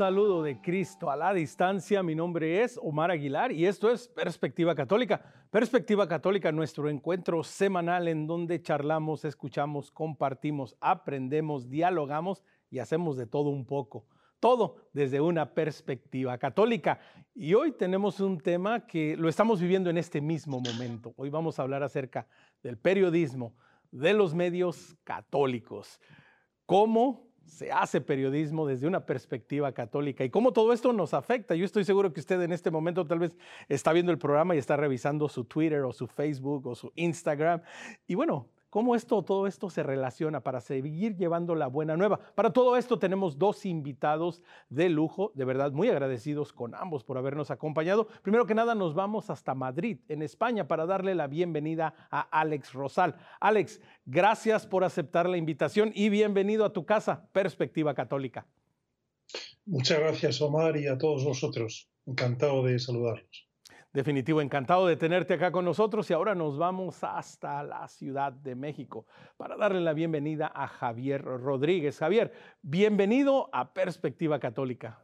Saludo de Cristo a la distancia, mi nombre es Omar Aguilar y esto es Perspectiva Católica. Perspectiva Católica, nuestro encuentro semanal en donde charlamos, escuchamos, compartimos, aprendemos, dialogamos y hacemos de todo un poco. Todo desde una perspectiva católica. Y hoy tenemos un tema que lo estamos viviendo en este mismo momento. Hoy vamos a hablar acerca del periodismo, de los medios católicos. ¿Cómo se hace periodismo desde una perspectiva católica y cómo todo esto nos afecta. Yo estoy seguro que usted en este momento tal vez está viendo el programa y está revisando su Twitter o su Facebook o su Instagram. Y bueno, cómo esto, todo esto se relaciona para seguir llevando la buena nueva. Para todo esto tenemos dos invitados de lujo, de verdad muy agradecidos con ambos por habernos acompañado. Primero que nada nos vamos hasta Madrid, en España, para darle la bienvenida a Alex Rosal. Alex, gracias por aceptar la invitación y bienvenido a tu casa, Perspectiva Católica. Muchas gracias, Omar, y a todos vosotros. Encantado de saludarlos. Definitivo, encantado de tenerte acá con nosotros y ahora nos vamos hasta la Ciudad de México para darle la bienvenida a Javier Rodríguez. Javier, bienvenido a Perspectiva Católica.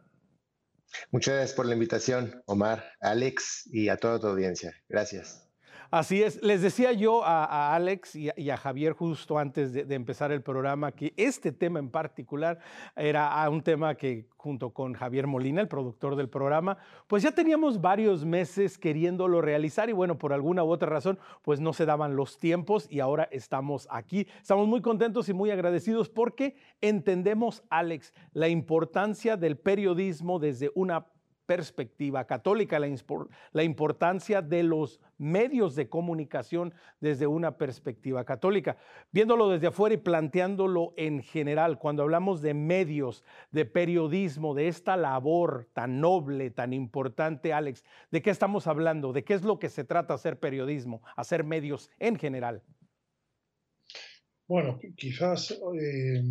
Muchas gracias por la invitación, Omar, Alex y a toda tu audiencia. Gracias. Así es. Les decía yo a, Alex y a, Javier justo antes de, empezar el programa que este tema en particular era ah, un tema que junto con Javier Molina, el productor del programa, pues ya teníamos varios meses queriéndolo realizar y bueno, por alguna u otra razón, pues no se daban los tiempos y ahora estamos aquí. Estamos muy contentos y muy agradecidos porque entendemos, Alex, la importancia del periodismo desde una perspectiva católica, la, importancia de los medios de comunicación desde una perspectiva católica. Viéndolo desde afuera y planteándolo en general, cuando hablamos de medios, de periodismo, de esta labor tan noble, tan importante, Alex, ¿de qué estamos hablando? ¿De qué es lo que se trata hacer periodismo, hacer medios en general? Bueno, quizás eh,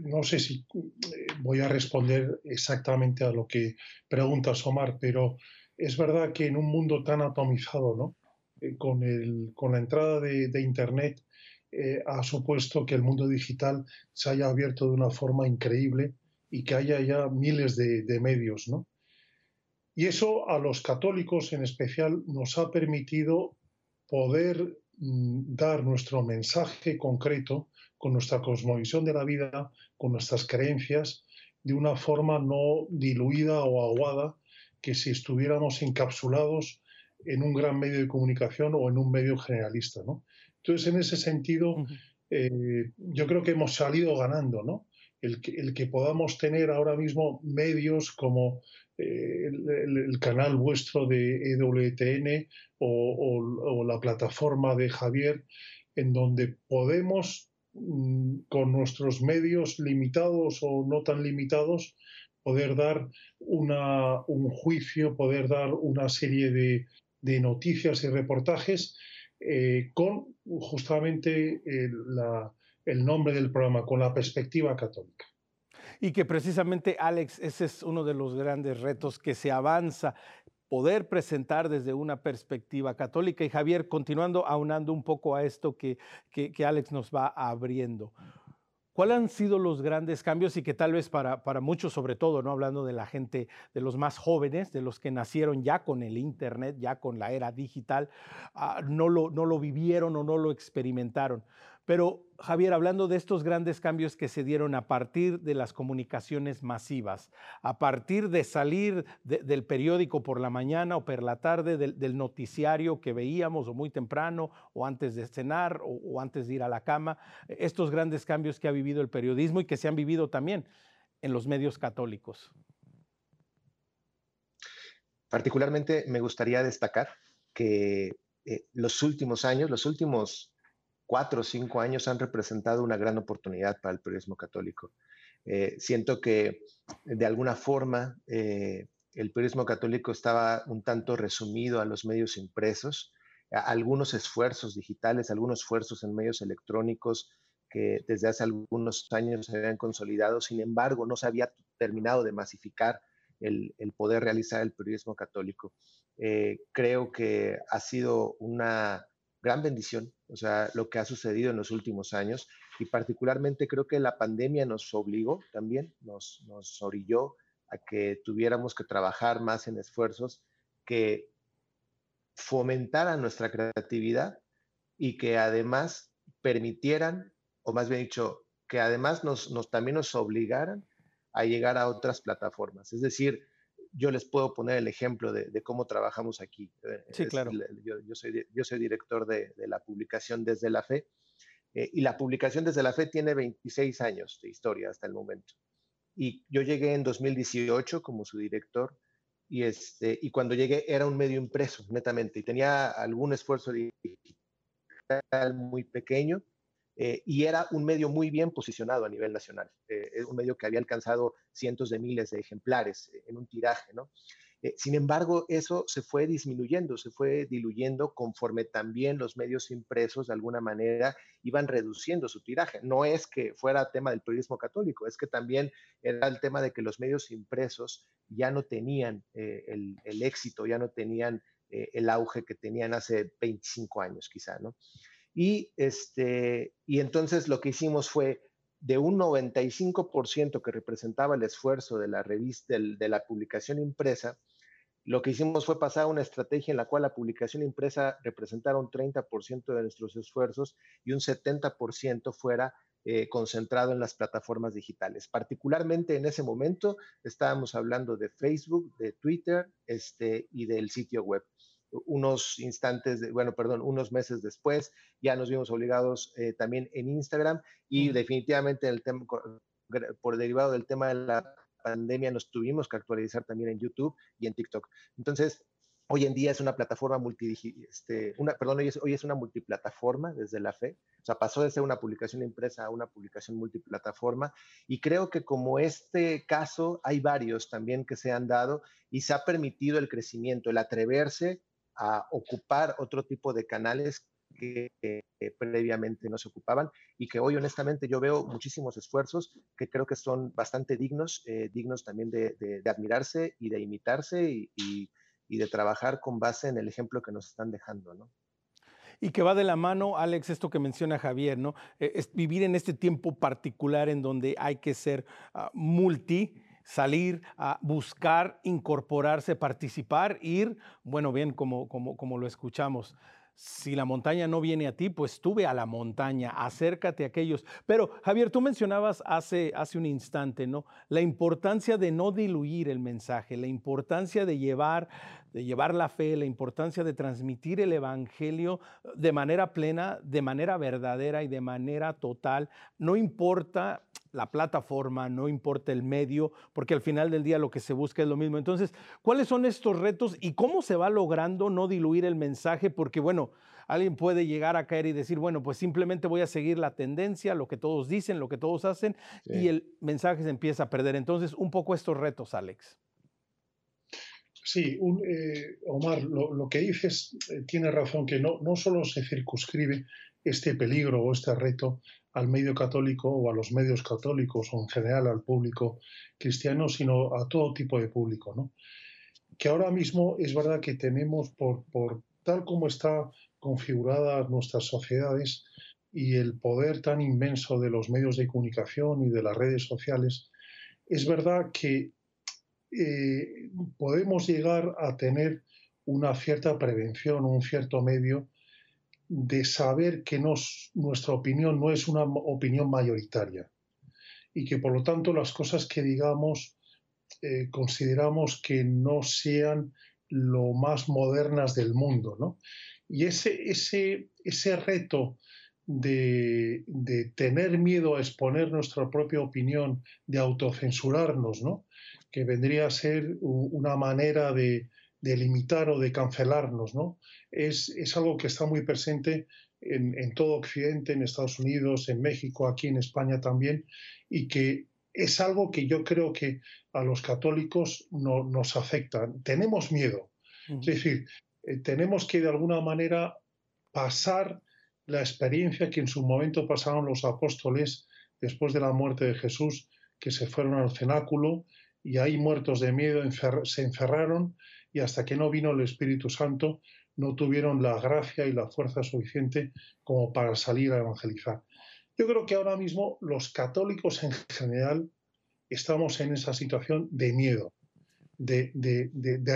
no sé si eh, voy a responder exactamente a lo que preguntas, Omar, pero es verdad que en un mundo tan atomizado, ¿no? Eh, con, el, con, la entrada de, Internet, ha supuesto que el mundo digital se haya abierto de una forma increíble y que haya ya miles de, de medios, ¿no? Y eso a los católicos en especial nos ha permitido poder dar nuestro mensaje concreto con nuestra cosmovisión de la vida, con nuestras creencias, de una forma no diluida o aguada que si estuviéramos encapsulados en un gran medio de comunicación o en un medio generalista. ¿no? Entonces, en ese sentido, eh, yo creo que hemos salido ganando, ¿no? El que, podamos tener ahora mismo medios como el, canal vuestro de EWTN o, la plataforma de Javier, en donde podemos, mm, con nuestros medios limitados o no tan limitados, poder dar un juicio, poder dar una serie de, noticias y reportajes eh, con justamente el nombre del programa, con la perspectiva católica y que precisamente, Alex, ese es uno de los grandes retos que se avanza poder presentar desde una perspectiva católica. Y Javier, continuando, aunando un poco a esto que, que, Alex nos va abriendo. ¿Cuáles han sido los grandes cambios y que tal vez para, para, muchos, sobre todo, no hablando de la gente, de los más jóvenes, de los que nacieron ya con el Internet, ya con la era digital, ah, no, lo, no lo vivieron o no lo experimentaron? Pero Javier, hablando de estos grandes cambios que se dieron a partir de las comunicaciones masivas, a partir de salir del periódico por la mañana o por la tarde, del, noticiario que veíamos o muy temprano o antes de cenar o, antes de ir a la cama, estos grandes cambios que ha vivido el periodismo y que se han vivido también en los medios católicos. Particularmente me gustaría destacar que eh, los últimos años, los últimos cuatro o cinco años han representado una gran oportunidad para el periodismo católico. Eh, siento que de alguna forma eh, el periodismo católico estaba un tanto resumido a los medios impresos, a algunos esfuerzos digitales, algunos esfuerzos en medios electrónicos que desde hace algunos años se habían consolidado, sin embargo no se había terminado de masificar el, poder realizar el periodismo católico. Eh, creo que ha sido una gran bendición, o sea, lo que ha sucedido en los últimos años y particularmente creo que la pandemia nos obligó también, nos, nos orilló a que tuviéramos que trabajar más en esfuerzos que fomentaran nuestra creatividad y que además permitieran, o más bien dicho, que además nos, nos, también nos obligaran a llegar a otras plataformas. Es decir, yo les puedo poner el ejemplo de, cómo trabajamos aquí. Eh, sí, claro. Yo, soy, yo soy director de, la publicación Desde la Fe eh, y la publicación Desde la Fe tiene 26 años de historia hasta el momento. Y yo llegué en 2018 como su director y, este, y cuando llegué era un medio impreso, netamente, y tenía algún esfuerzo digital muy pequeño, eh, y era un medio muy bien posicionado a nivel nacional, eh, un medio que había alcanzado cientos de miles de ejemplares eh, en un tiraje, ¿no? sin embargo, eso se fue disminuyendo, se fue diluyendo conforme también los medios impresos de alguna manera iban reduciendo su tiraje. No es que fuera tema del periodismo católico, es que también era el tema de que los medios impresos ya no tenían el, el, éxito, ya no tenían el auge que tenían hace 25 años quizá, ¿no? Y, este, y entonces lo que hicimos fue de un 95% que representaba el esfuerzo de la revista, de la publicación impresa, lo que hicimos fue pasar a una estrategia en la cual la publicación impresa representara un 30% de nuestros esfuerzos y un 70% fuera eh, concentrado en las plataformas digitales. Particularmente en ese momento estábamos hablando de Facebook, de Twitter este, y del sitio web unos instantes, de, bueno, perdón, unos meses después, ya nos vimos obligados eh, también en Instagram y definitivamente el tema, por derivado del tema de la pandemia, nos tuvimos que actualizar también en YouTube y en TikTok. Entonces, hoy en día es una plataforma multi, este, una, perdón, hoy es, hoy es una multiplataforma desde la fe, o sea, pasó de ser una publicación impresa a una publicación multiplataforma y creo que como este caso hay varios también que se han dado y se ha permitido el crecimiento, el atreverse a ocupar otro tipo de canales que, previamente no se ocupaban y que hoy honestamente yo veo muchísimos esfuerzos que creo que son bastante dignos, eh, dignos también de, admirarse y de imitarse y, de trabajar con base en el ejemplo que nos están dejando, ¿no? Y que va de la mano, Alex, esto que menciona Javier, ¿no? Eh, es vivir en este tiempo particular en donde hay que ser ah, multi, salir a buscar, incorporarse, participar, ir, bueno, bien, como, como, como lo escuchamos. Si la montaña no viene a ti, pues tú ve a la montaña, acércate a aquellos. Pero Javier, tú mencionabas hace, hace un instante, ¿no? La importancia de no diluir el mensaje, la importancia de llevar, de llevar la fe, la importancia de transmitir el evangelio de manera plena, de manera verdadera y de manera total. No importa la plataforma, no importa el medio, porque al final del día lo que se busca es lo mismo. Entonces, ¿cuáles son estos retos y cómo se va logrando no diluir el mensaje? Porque, bueno, alguien puede llegar a caer y decir, bueno, pues simplemente voy a seguir la tendencia, lo que todos dicen, lo que todos hacen, y el mensaje se empieza a perder. Entonces, un poco estos retos, Alex. Sí, eh, Omar, lo, que dices eh, tiene razón, que no, no solo se circunscribe este peligro o este reto al medio católico o a los medios católicos o en general al público cristiano, sino a todo tipo de público. ¿no? Que ahora mismo es verdad que tenemos, por, por tal como están configuradas nuestras sociedades y el poder tan inmenso de los medios de comunicación y de las redes sociales, es verdad que eh, podemos llegar a tener una cierta prevención, un cierto medio de saber que nuestra opinión no es una opinión mayoritaria y que por lo tanto las cosas que digamos eh, consideramos que no sean lo más modernas del mundo. ¿no? Y ese, ese, ese reto de, de, tener miedo a exponer nuestra propia opinión, de autocensurarnos, ¿no? Que vendría a ser una manera de, de limitar o de cancelarnos, ¿no? Es, algo que está muy presente en, todo Occidente, en Estados Unidos, en México, aquí en España también, y que es algo que yo creo que a los católicos no, nos afecta. Tenemos miedo. Es decir, eh, tenemos que de alguna manera pasar la experiencia que en su momento pasaron los apóstoles después de la muerte de Jesús, que se fueron al cenáculo y ahí muertos de miedo se encerraron y hasta que no vino el Espíritu Santo no tuvieron la gracia y la fuerza suficiente como para salir a evangelizar. Yo creo que ahora mismo los católicos en general estamos en esa situación de miedo, de,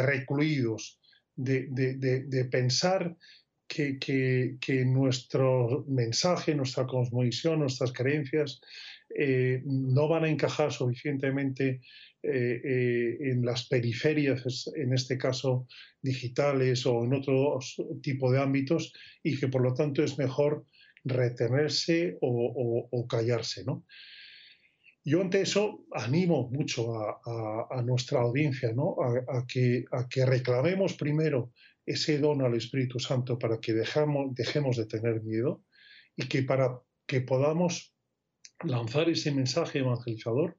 recluidos, de, pensar que, nuestro mensaje, nuestra cosmovisión, nuestras creencias eh, no van a encajar suficientemente eh, eh, en las periferias, en este caso digitales o en otro tipo de ámbitos, y que por lo tanto es mejor retenerse o, callarse. ¿no? Yo ante eso animo mucho a, nuestra audiencia ¿no? a, que, a que reclamemos primero ese don al Espíritu Santo para que dejamos, dejemos de tener miedo y que para que podamos lanzar ese mensaje evangelizador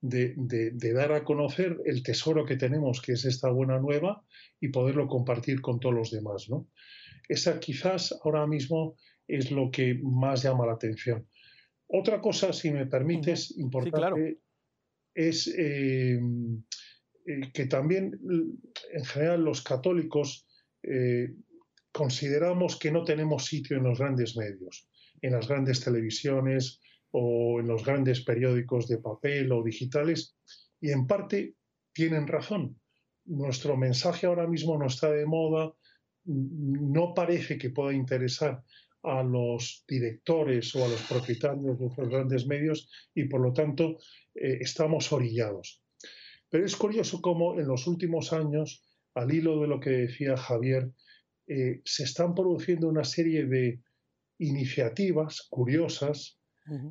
de, dar a conocer el tesoro que tenemos, que es esta buena nueva, y poderlo compartir con todos los demás. ¿no? Esa quizás ahora mismo es lo que más llama la atención. Otra cosa, si me permites, importante, es eh, eh, que también en general los católicos eh, consideramos que no tenemos sitio en los grandes medios, en las grandes televisiones o en los grandes periódicos de papel o digitales, y en parte tienen razón. Nuestro mensaje ahora mismo no está de moda, no parece que pueda interesar a los directores o a los propietarios de los grandes medios y por lo tanto eh, estamos orillados. Pero es curioso cómo en los últimos años al hilo de lo que decía Javier, eh, se están produciendo una serie de iniciativas curiosas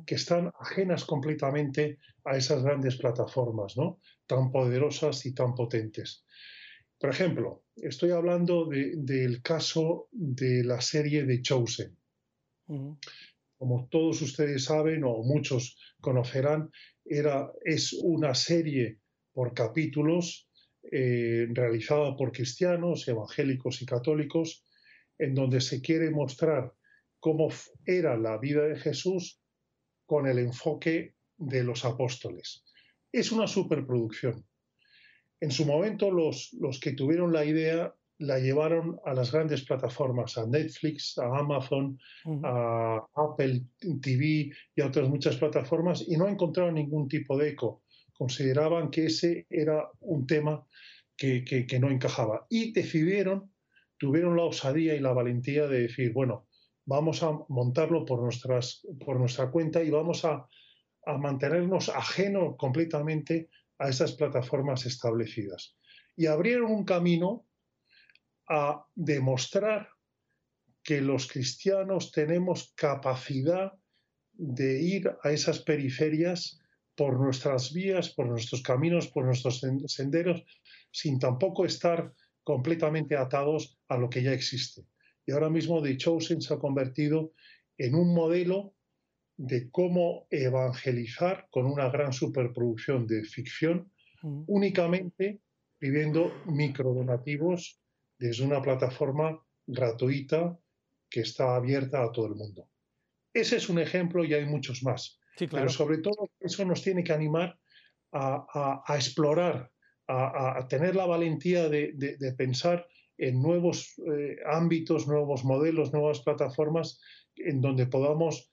que están ajenas completamente a esas grandes plataformas, ¿no? Tan poderosas y tan potentes. Por ejemplo, estoy hablando del caso de la serie de Chosen. Como todos ustedes saben o muchos conocerán, era, es una serie por capítulos eh, realizada por cristianos, evangélicos y católicos, en donde se quiere mostrar cómo era la vida de Jesús con el enfoque de los apóstoles. Es una superproducción. En su momento los, los que tuvieron la idea la llevaron a las grandes plataformas, a Netflix, a Amazon, a Apple TV y a otras muchas plataformas y no encontraron ningún tipo de eco consideraban que ese era un tema que, no encajaba. Y decidieron, tuvieron la osadía y la valentía de decir, bueno, vamos a montarlo por, nuestra cuenta y vamos a, mantenernos ajenos completamente a esas plataformas establecidas. Y abrieron un camino a demostrar que los cristianos tenemos capacidad de ir a esas periferias por nuestras vías, por nuestros caminos, por nuestros senderos, sin tampoco estar completamente atados a lo que ya existe. Y ahora mismo The Chosen se ha convertido en un modelo de cómo evangelizar con una gran superproducción de ficción, únicamente pidiendo microdonativos desde una plataforma gratuita que está abierta a todo el mundo. Ese es un ejemplo y hay muchos más. Pero sobre todo eso nos tiene que animar a, explorar, a, tener la valentía de, pensar en nuevos eh, ámbitos, nuevos modelos, nuevas plataformas en donde podamos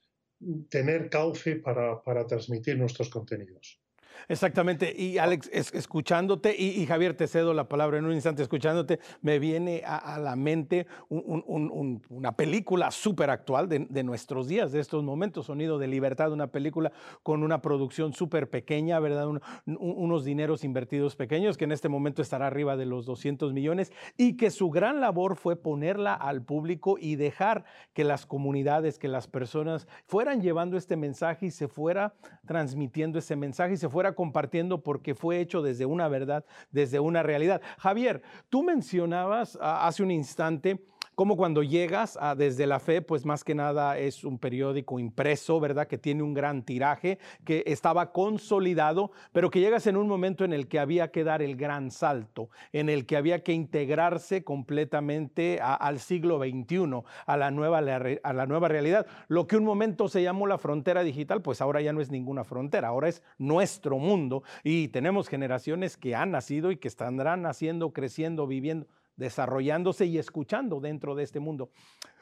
tener cauce para transmitir nuestros contenidos. Exactamente. Y Alex, escuchándote, y, Javier, te cedo la palabra en un instante, escuchándote, me viene a, la mente una película súper actual de, nuestros días, de estos momentos, Sonido de Libertad, una película con una producción súper pequeña, ¿verdad? unos dineros invertidos pequeños, que en este momento estará arriba de los 200 millones, y que su gran labor fue ponerla al público y dejar que las comunidades, que las personas fueran llevando este mensaje y se fuera transmitiendo ese mensaje y se fuera compartiendo porque fue hecho desde una verdad, desde una realidad. Javier, tú mencionabas ah, hace un instante como cuando llegas a Desde la Fe, pues más que nada es un periódico impreso, ¿verdad? Que tiene un gran tiraje, que estaba consolidado, pero que llegas en un momento en el que había que dar el gran salto, en el que había que integrarse completamente al siglo XXI, a la, nueva, a la nueva realidad. Lo que un momento se llamó la frontera digital, pues ahora ya no es ninguna frontera, ahora es nuestro mundo y tenemos generaciones que han nacido y que estarán naciendo, creciendo, viviendo desarrollándose y escuchando dentro de este mundo.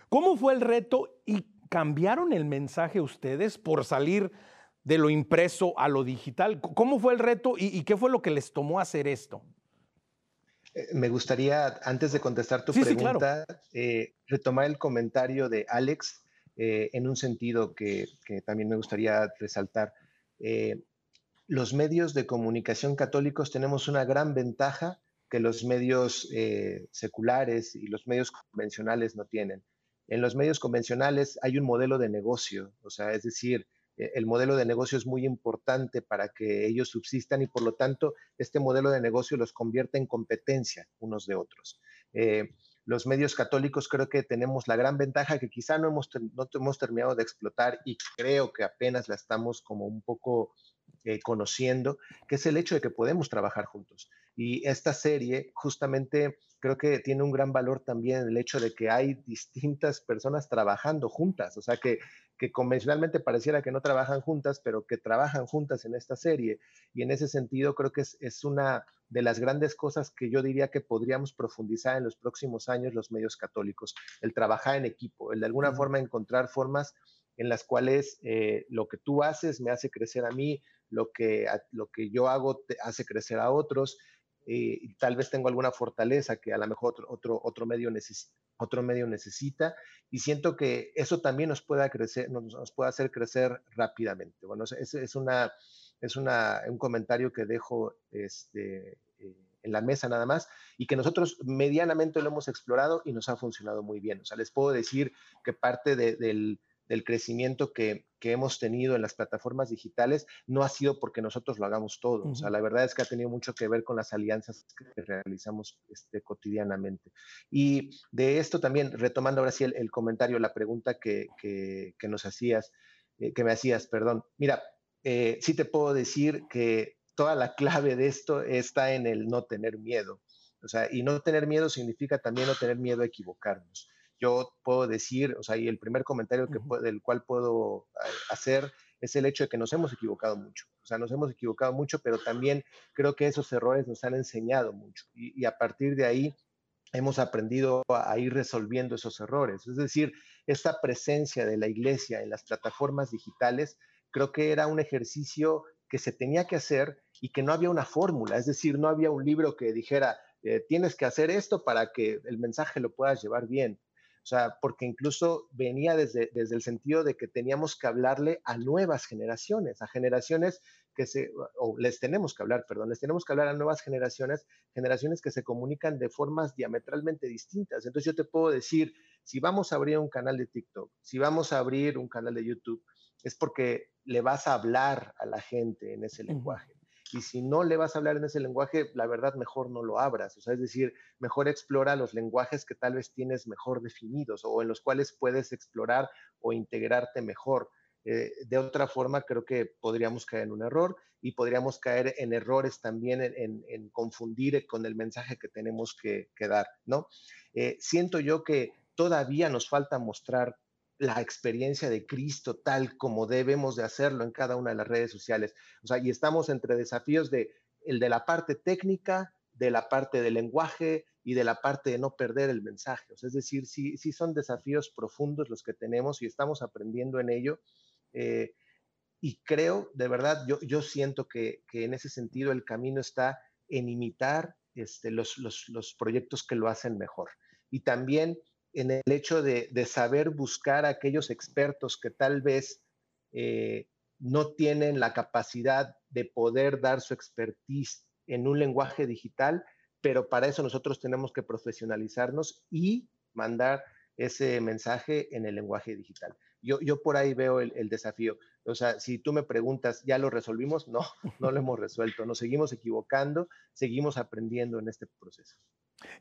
¿Cómo fue el reto y cambiaron el mensaje ustedes por salir de lo impreso a lo digital? ¿Cómo fue el reto y, qué fue lo que les tomó hacer esto? Eh, me gustaría, antes de contestar tu pregunta, eh, retomar el comentario de Alex eh, en un sentido que, también me gustaría resaltar. los medios de comunicación católicos tenemos una gran ventaja que los medios seculares y los medios convencionales no tienen. En los medios convencionales hay un modelo de negocio, o sea, es decir, e, el modelo de negocio es muy importante para que ellos subsistan y por lo tanto este modelo de negocio los convierte en competencia unos de otros. Eh, los medios católicos creo que tenemos la gran ventaja que quizá no hemos, no hemos terminado de explotar y creo que apenas la estamos como un poco eh, conociendo, que es el hecho de que podemos trabajar juntos. Y esta serie justamente creo que tiene un gran valor también el hecho de que hay distintas personas trabajando juntas, o sea que, que convencionalmente pareciera que no trabajan juntas, pero que trabajan juntas en esta serie. Y en ese sentido creo que es, es una de las grandes cosas que yo diría que podríamos profundizar en los próximos años los medios católicos, el trabajar en equipo, el de alguna forma encontrar formas en las cuales eh, lo que tú haces me hace crecer a mí, lo que, lo que yo hago te hace crecer a otros eh, tal vez tengo alguna fortaleza que a lo mejor otro, otro, medio, otro medio necesita y siento que eso también nos pueda crecer, nos, puede hacer crecer rápidamente. Bueno, es, es, una, es una, un comentario que dejo este, eh, en la mesa nada más y que nosotros medianamente lo hemos explorado y nos ha funcionado muy bien. O sea, les puedo decir que parte del del crecimiento que, hemos tenido en las plataformas digitales no ha sido porque nosotros lo hagamos todo. O sea, la verdad es que ha tenido mucho que ver con las alianzas que realizamos este, cotidianamente. Y de esto también, retomando ahora sí el, comentario, la pregunta que, nos hacías, eh, que me hacías, perdón. Mira, eh, sí te puedo decir que toda la clave de esto está en el no tener miedo. O sea, y no tener miedo significa también no tener miedo a equivocarnos yo puedo decir, o sea, y el primer comentario que, del cual puedo eh, hacer es el hecho de que nos hemos equivocado mucho. O sea, nos hemos equivocado mucho, pero también creo que esos errores nos han enseñado mucho. Y, a partir de ahí hemos aprendido a, ir resolviendo esos errores. Es decir, esta presencia de la iglesia en las plataformas digitales, creo que era un ejercicio que se tenía que hacer y que no había una fórmula. Es decir, no había un libro que dijera, eh, tienes que hacer esto para que el mensaje lo puedas llevar bien. O sea, porque incluso venía desde, desde el sentido de que teníamos que hablarle a nuevas generaciones, a generaciones que se, o les tenemos que hablar, perdón, les tenemos que hablar a nuevas generaciones, generaciones que se comunican de formas diametralmente distintas. Entonces yo te puedo decir, si vamos a abrir un canal de TikTok, si vamos a abrir un canal de YouTube, es porque le vas a hablar a la gente en ese lenguaje y si no le vas a hablar en ese lenguaje, la verdad mejor no lo abras, o sea, es decir, mejor explora los lenguajes que tal vez tienes mejor definidos o en los cuales puedes explorar o integrarte mejor. Eh, de otra forma, creo que podríamos caer en un error y podríamos caer en errores también en, confundir con el mensaje que tenemos que, dar, ¿no? Eh, siento yo que todavía nos falta mostrar la experiencia de Cristo tal como debemos de hacerlo en cada una de las redes sociales. O sea, y estamos entre desafíos de el de la parte técnica, de la parte del lenguaje y de la parte de no perder el mensaje. O sea, es decir, sí, sí son desafíos profundos los que tenemos y estamos aprendiendo en ello. Eh, y creo, de verdad, yo, yo siento que, en ese sentido el camino está en imitar este, los, los, los proyectos que lo hacen mejor. Y también en el hecho de, saber buscar a aquellos expertos que tal vez eh, no tienen la capacidad de poder dar su expertise en un lenguaje digital, pero para eso nosotros tenemos que profesionalizarnos y mandar ese mensaje en el lenguaje digital. Yo, yo por ahí veo el, el, desafío. O sea, si tú me preguntas, ¿ya lo resolvimos? No, no lo hemos resuelto. Nos seguimos equivocando, seguimos aprendiendo en este proceso.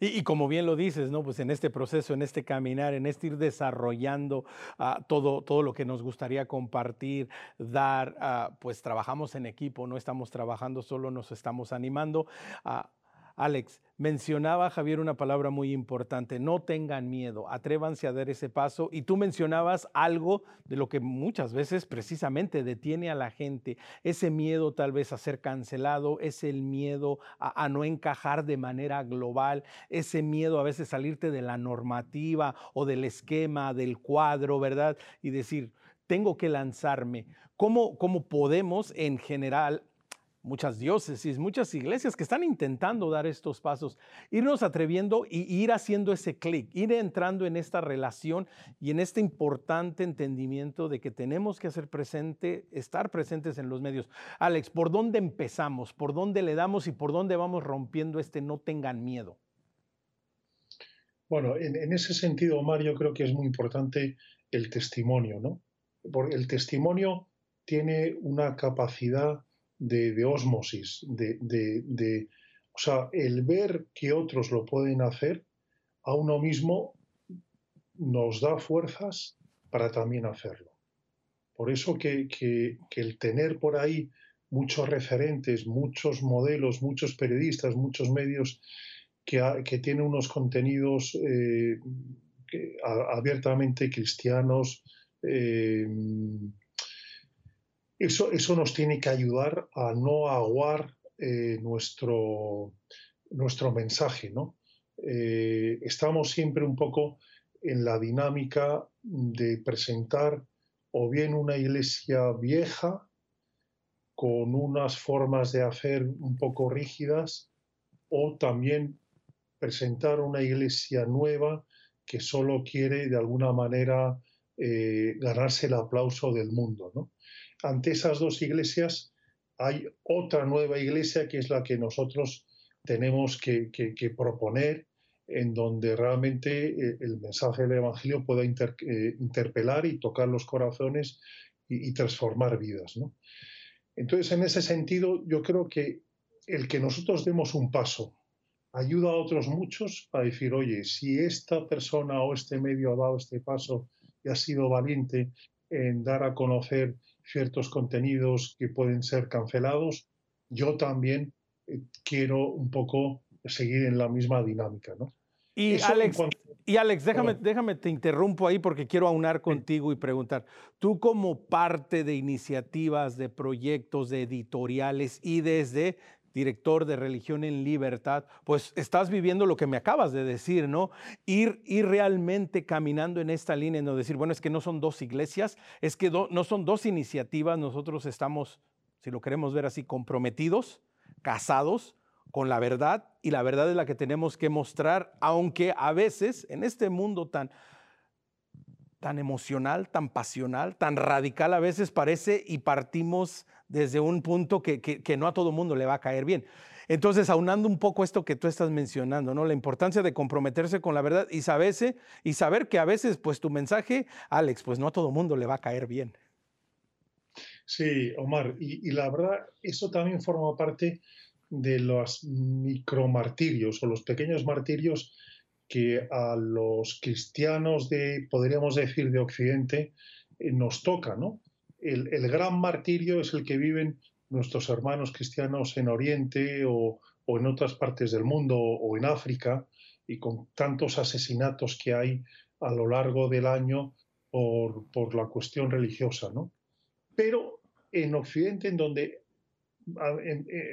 Y, como bien lo dices, ¿no? Pues en este proceso, en este caminar, en este ir desarrollando ah, todo, todo lo que nos gustaría compartir, dar, ah, pues trabajamos en equipo, no estamos trabajando solo, nos estamos animando. a Alex, mencionaba Javier una palabra muy importante, no tengan miedo, atrévanse a dar ese paso. Y tú mencionabas algo de lo que muchas veces precisamente detiene a la gente, ese miedo tal vez a ser cancelado, es el miedo a, no encajar de manera global, ese miedo a veces salirte de la normativa o del esquema, del cuadro, ¿verdad? Y decir, tengo que lanzarme. ¿Cómo, cómo podemos en general muchas diócesis, muchas iglesias que están intentando dar estos pasos, irnos atreviendo y ir haciendo ese clic, ir entrando en esta relación y en este importante entendimiento de que tenemos que hacer presente, estar presentes en los medios. Alex, ¿por dónde empezamos? ¿Por dónde le damos y por dónde vamos rompiendo este no tengan miedo? Bueno, en, ese sentido, Omar, yo creo que es muy importante el testimonio, ¿no? Porque el testimonio tiene una capacidad de, de osmosis, de, de, o sea, el ver que otros lo pueden hacer, a uno mismo nos da fuerzas para también hacerlo. Por eso que, que, el tener por ahí muchos referentes, muchos modelos, muchos periodistas, muchos medios que, que tienen unos contenidos eh, abiertamente cristianos, eh, eso, eso nos tiene que ayudar a no aguar eh, nuestro, nuestro mensaje, ¿no? Eh, estamos siempre un poco en la dinámica de presentar o bien una iglesia vieja con unas formas de hacer un poco rígidas o también presentar una iglesia nueva que solo quiere de alguna manera eh, ganarse el aplauso del mundo. ¿no? Ante esas dos iglesias hay otra nueva iglesia que es la que nosotros tenemos que, proponer, en donde realmente eh, el mensaje del Evangelio pueda eh, interpelar y tocar los corazones y, transformar vidas. Entonces, en ese sentido, yo creo que el que nosotros demos un paso ayuda a otros muchos a decir, oye, si esta persona o este medio ha dado este paso y ha sido valiente en dar a conocer ciertos contenidos que pueden ser cancelados, yo también eh, quiero un poco seguir en la misma dinámica, ¿no? Y Alex, y Alex, déjame, déjame, te interrumpo ahí porque quiero aunar contigo y preguntar, tú como parte de iniciativas, de proyectos, de editoriales y desde director de Religión en Libertad, pues estás viviendo lo que me acabas de decir, ¿no? Ir, ir realmente caminando en esta línea, no decir, bueno, es que no son dos iglesias, es que no son dos iniciativas, nosotros estamos, si lo queremos ver así, comprometidos, casados con la verdad y la verdad es la que tenemos que mostrar, aunque a veces en este mundo tan tan emocional, tan pasional, tan radical a veces parece y partimos desde un punto que, no a todo mundo le va a caer bien. Entonces, aunando un poco esto que tú estás mencionando, ¿no? La importancia de comprometerse con la verdad y saberse y saber que a veces, pues tu mensaje, Alex, pues no a todo mundo le va a caer bien. Sí, Omar, y, y la verdad, eso también forma parte de los micromartirios o los pequeños martirios que a los cristianos de, podríamos decir, de Occidente, eh, nos toca, ¿no? El, gran martirio es el que viven nuestros hermanos cristianos en Oriente o, en otras partes del mundo o, en África y con tantos asesinatos que hay a lo largo del año por, la cuestión religiosa, ¿no? Pero en Occidente, en donde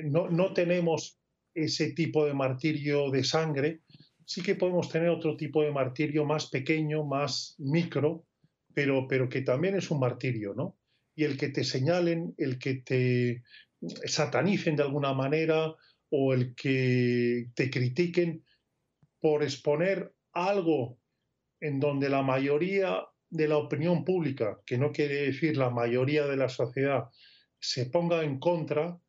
no, no tenemos ese tipo de martirio de sangre, sí que podemos tener otro tipo de martirio más pequeño, más micro, pero, pero que también es un martirio, ¿no? Y el que te señalen, el que te satanicen de alguna manera o el que te critiquen por exponer algo en donde la mayoría de la opinión pública, que no quiere decir la mayoría de la sociedad, se ponga en contra,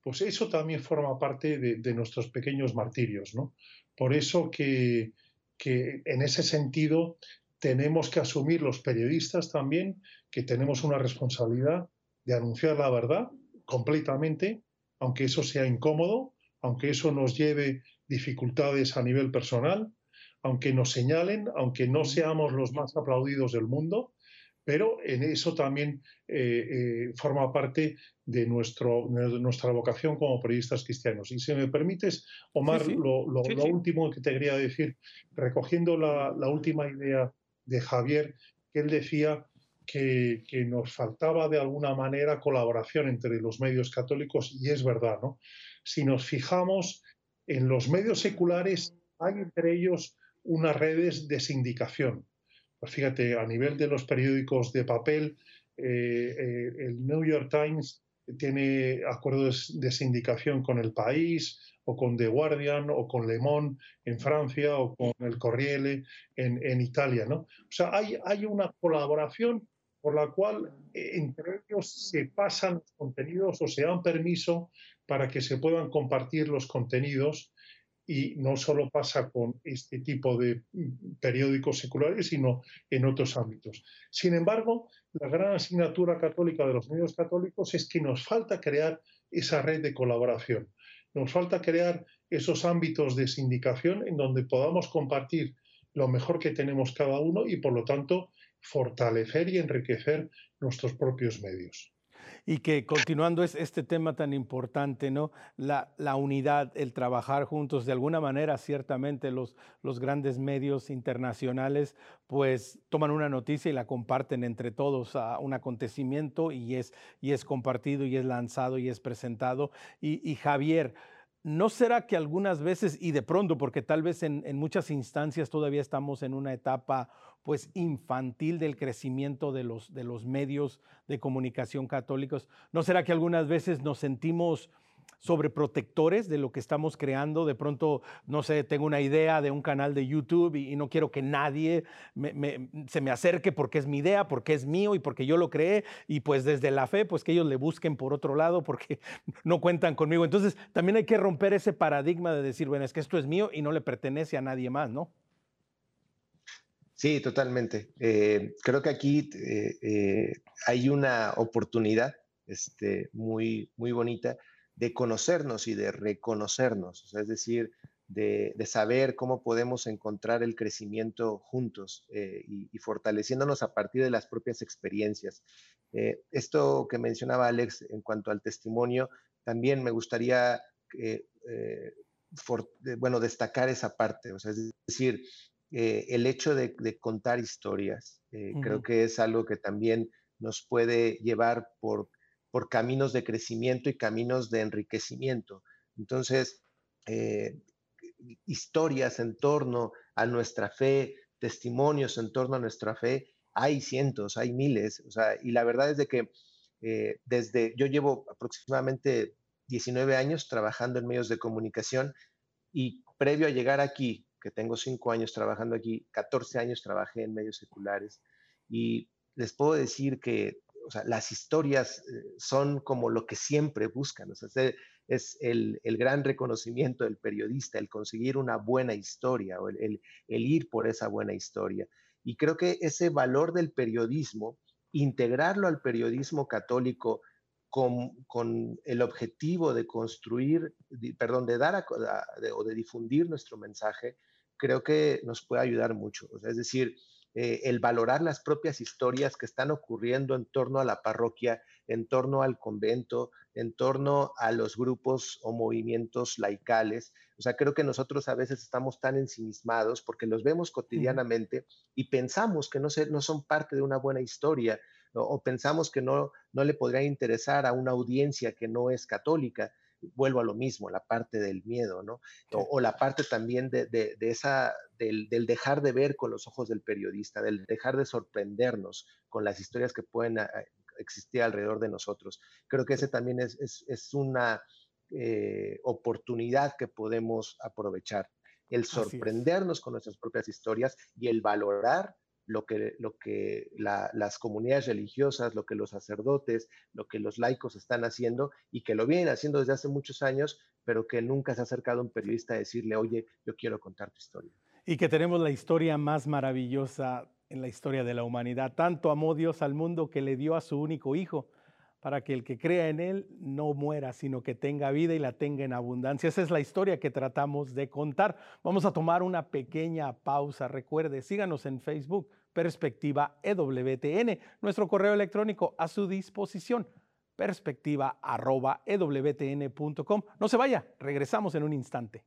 pues eso también forma parte de, de nuestros pequeños martirios, ¿no? Por eso que, en ese sentido tenemos que asumir los periodistas también que tenemos una responsabilidad de anunciar la verdad completamente, aunque eso sea incómodo, aunque eso nos lleve dificultades a nivel personal, aunque nos señalen, aunque no seamos los más aplaudidos del mundo, pero en eso también eh, eh, forma parte de, nuestro, nuestra vocación como periodistas cristianos. Y si me permites, Omar, lo, último que te quería decir, recogiendo la, última idea de Javier, que él decía que, que, nos faltaba de alguna manera colaboración entre los medios católicos, y es verdad, ¿no? Si nos fijamos en los medios seculares, hay entre ellos unas redes de sindicación pues fíjate, a nivel de los periódicos de papel, eh, eh, el New York Times tiene acuerdos de sindicación con El País, o con The Guardian, o con Le Monde en Francia, o con El Corriere en, Italia. ¿no? O sea, hay, hay una colaboración por la cual eh, entre ellos se pasan los contenidos o se dan permiso para que se puedan compartir los contenidos y no solo pasa con este tipo de mm, periódicos seculares, sino en otros ámbitos. Sin embargo, la gran asignatura católica de los medios católicos es que nos falta crear esa red de colaboración. Nos falta crear esos ámbitos de sindicación en donde podamos compartir lo mejor que tenemos cada uno y, por lo tanto, fortalecer y enriquecer nuestros propios medios y que continuando es este tema tan importante, ¿no? La, unidad, el trabajar juntos, de alguna manera, ciertamente los, los grandes medios internacionales pues toman una noticia y la comparten entre todos a un acontecimiento y es, y es compartido y es lanzado y es presentado. Y Javier, ¿No será que algunas veces, y de pronto, porque tal vez en, muchas instancias todavía estamos en una etapa pues infantil del crecimiento de los, de los medios de comunicación católicos. ¿No será que algunas veces nos sentimos sobreprotectores de lo que estamos creando. De pronto, no sé, tengo una idea de un canal de YouTube y, no quiero que nadie se me acerque porque es mi idea, porque es mío y porque yo lo creé. Y pues desde la fe, pues que ellos le busquen por otro lado porque no cuentan conmigo. Entonces, también hay que romper ese paradigma de decir, bueno, es que esto es mío y no le pertenece a nadie más, ¿no? Sí, totalmente. Eh, creo que aquí eh, eh, hay una oportunidad este, muy, muy bonita de conocernos y de reconocernos, es decir, de, saber cómo podemos encontrar el crecimiento juntos y, fortaleciéndonos a partir de las propias experiencias. esto que mencionaba Alex en cuanto al testimonio, también me gustaría, bueno, destacar esa parte, o sea, es decir, eh, el hecho de, contar historias, eh, creo que es algo que también nos puede llevar por, por caminos de crecimiento y caminos de enriquecimiento. Entonces, eh, historias en torno a nuestra fe, testimonios en torno a nuestra fe, hay cientos, hay miles, o sea, y la verdad es de que desde, yo llevo aproximadamente 19 años trabajando en medios de comunicación y previo a llegar aquí, que tengo cinco años trabajando aquí, 14 años trabajé en medios seculares y les puedo decir que las historias eh, son como lo que siempre buscan. es el, gran reconocimiento del periodista, el conseguir una buena historia o el, ir por esa buena historia. Y creo que ese valor del periodismo, integrarlo al periodismo católico con, el objetivo de construir, perdón, de dar o de difundir nuestro mensaje, creo que nos puede ayudar mucho. es decir, eh, el valorar las propias historias que están ocurriendo en torno a la parroquia, en torno al convento, en torno a los grupos o movimientos laicales. O sea, creo que nosotros a veces estamos tan ensimismados porque los vemos cotidianamente y pensamos que no, no son parte de una buena historia o, pensamos que no, no le podría interesar a una audiencia que no es católica vuelvo a lo mismo, la parte del miedo, ¿no? O, la parte también de, esa, del, dejar de ver con los ojos del periodista, del dejar de sorprendernos con las historias que pueden ah, existir alrededor de nosotros. Creo que ese también es, una eh, oportunidad que podemos aprovechar, el sorprendernos con nuestras propias historias y el valorar lo que, lo que las comunidades religiosas, lo que los sacerdotes, lo que los laicos están haciendo y que lo vienen haciendo desde hace muchos años, pero que nunca se ha acercado un periodista a decirle, oye, yo quiero contar tu historia. Y que tenemos la historia más maravillosa en la historia de la humanidad. Tanto amó Dios al mundo que le dio a su único hijo para que el que crea en Él no muera, sino que tenga vida y la tenga en abundancia. Esa es la historia que tratamos de contar. Vamos a tomar una pequeña pausa. Recuerde, síganos en Facebook perspectiva EWTN. Nuestro correo electrónico a su disposición, perspectiva.ewtn.com. No se vaya, regresamos en un instante.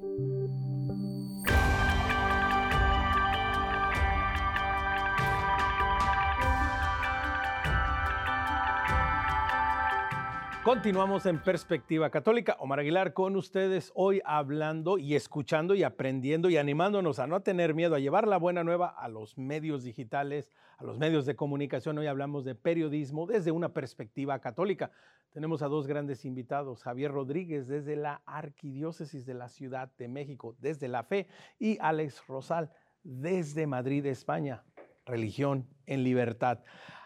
Thank you. Continuamos en Perspectiva Católica. Omar Aguilar con ustedes hoy hablando y escuchando y aprendiendo y animándonos a no tener miedo, a llevar la buena nueva a los medios digitales, a los medios de comunicación. Hoy hablamos de periodismo desde una perspectiva católica. Tenemos a dos grandes invitados, Javier Rodríguez desde la Arquidiócesis de la Ciudad de México, desde la fe, y Alex Rosal desde Madrid, España, religión en libertad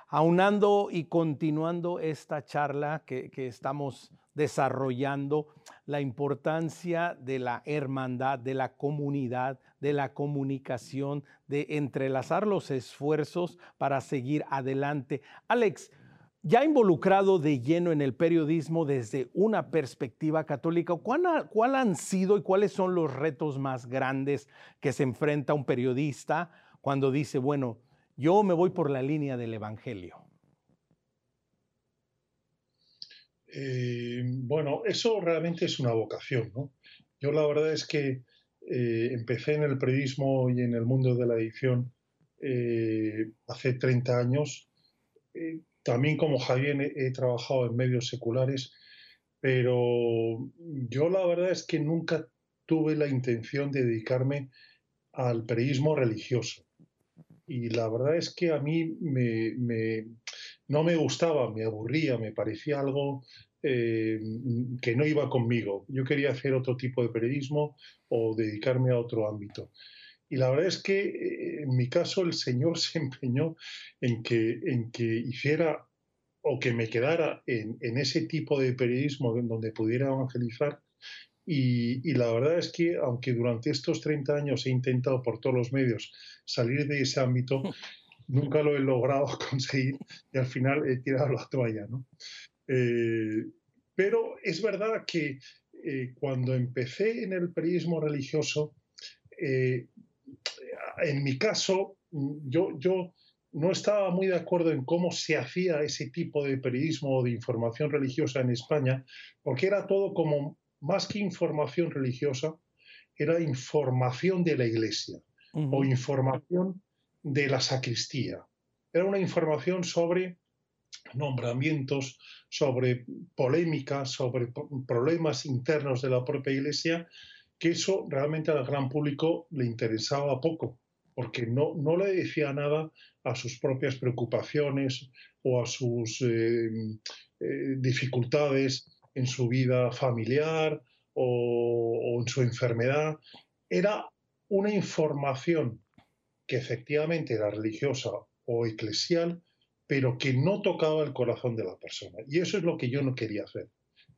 aunando y continuando esta charla que, estamos desarrollando, la importancia de la hermandad, de la comunidad, de la comunicación, de entrelazar los esfuerzos para seguir adelante. Alex, ya involucrado de lleno en el periodismo desde una perspectiva católica, ¿cuál, ¿cuál, han sido y cuáles son los retos más grandes que se enfrenta un periodista cuando dice, bueno, yo me voy por la línea del Evangelio. Eh, bueno, eso realmente es una vocación, ¿no? Yo la verdad es que eh, empecé en el periodismo y en el mundo de la edición eh, hace 30 años. también como Javier he, trabajado en medios seculares, pero yo la verdad es que nunca tuve la intención de dedicarme al periodismo religioso y la verdad es que a mí me, no me gustaba, me aburría, me parecía algo eh, que no iba conmigo. Yo quería hacer otro tipo de periodismo o dedicarme a otro ámbito. Y la verdad es que eh, en mi caso el Señor se empeñó en que, en que hiciera o que me quedara en, en ese tipo de periodismo donde pudiera evangelizar y, la verdad es que, aunque durante estos 30 años he intentado por todos los medios salir de ese ámbito, nunca lo he logrado conseguir y al final he tirado la toalla. ¿no? Eh, pero es verdad que eh, cuando empecé en el periodismo religioso, eh, en mi caso, yo, yo no estaba muy de acuerdo en cómo se hacía ese tipo de periodismo o de información religiosa en España, porque era todo como más que información religiosa, era información de la iglesia o información de la sacristía. Era una información sobre nombramientos, sobre polémicas, sobre problemas internos de la propia Iglesia, que eso realmente al gran público le interesaba poco, porque no, no le decía nada a sus propias preocupaciones o a sus eh, eh, dificultades en su vida familiar o, en su enfermedad. Era una información que efectivamente era religiosa o eclesial, pero que no tocaba el corazón de la persona. Y eso es lo que yo no quería hacer.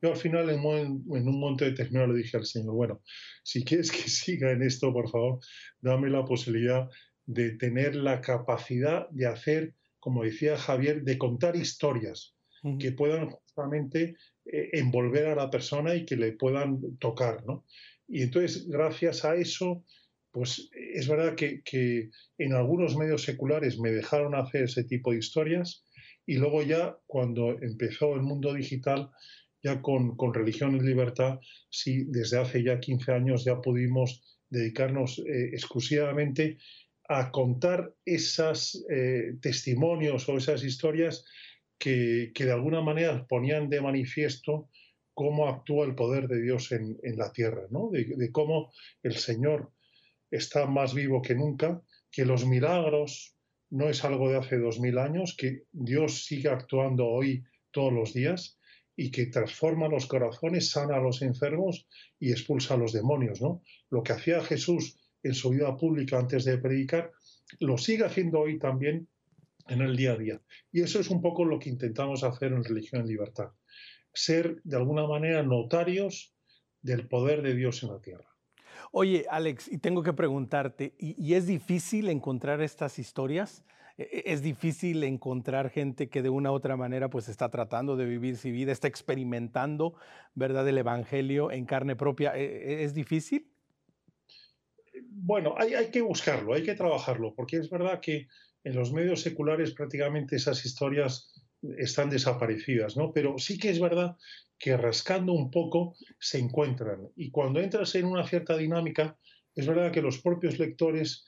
Yo al final en un, en un momento determinado le dije al Señor, bueno, si quieres que siga en esto, por favor, dame la posibilidad de tener la capacidad de hacer, como decía Javier, de contar historias que puedan justamente envolver a la persona y que le puedan tocar, ¿no? Y entonces, gracias a eso, pues es verdad que, que, en algunos medios seculares me dejaron hacer ese tipo de historias y luego ya cuando empezó el mundo digital, ya con, con Religión y Libertad, sí, desde hace ya 15 años ya pudimos dedicarnos eh, exclusivamente a contar esos eh, testimonios o esas historias que, de alguna manera ponían de manifiesto cómo actúa el poder de Dios en, en la tierra, ¿no? de, de, cómo el Señor está más vivo que nunca, que los milagros no es algo de hace dos mil años, que Dios sigue actuando hoy todos los días y que transforma los corazones, sana a los enfermos y expulsa a los demonios. ¿no? Lo que hacía Jesús en su vida pública antes de predicar, lo sigue haciendo hoy también en el día a día. Y eso es un poco lo que intentamos hacer en Religión en Libertad. Ser, de alguna manera, notarios del poder de Dios en la tierra. Oye, Alex, y tengo que preguntarte, ¿y, es difícil encontrar estas historias? ¿E, e, ¿Es difícil encontrar gente que de una u otra manera pues está tratando de vivir su vida, está experimentando, ¿verdad?, el Evangelio en carne propia. ¿E, ¿Es difícil? Bueno, hay, hay que buscarlo, hay que trabajarlo, porque es verdad que en los medios seculares prácticamente esas historias están desaparecidas, ¿no? Pero sí que es verdad que rascando un poco se encuentran. Y cuando entras en una cierta dinámica, es verdad que los propios lectores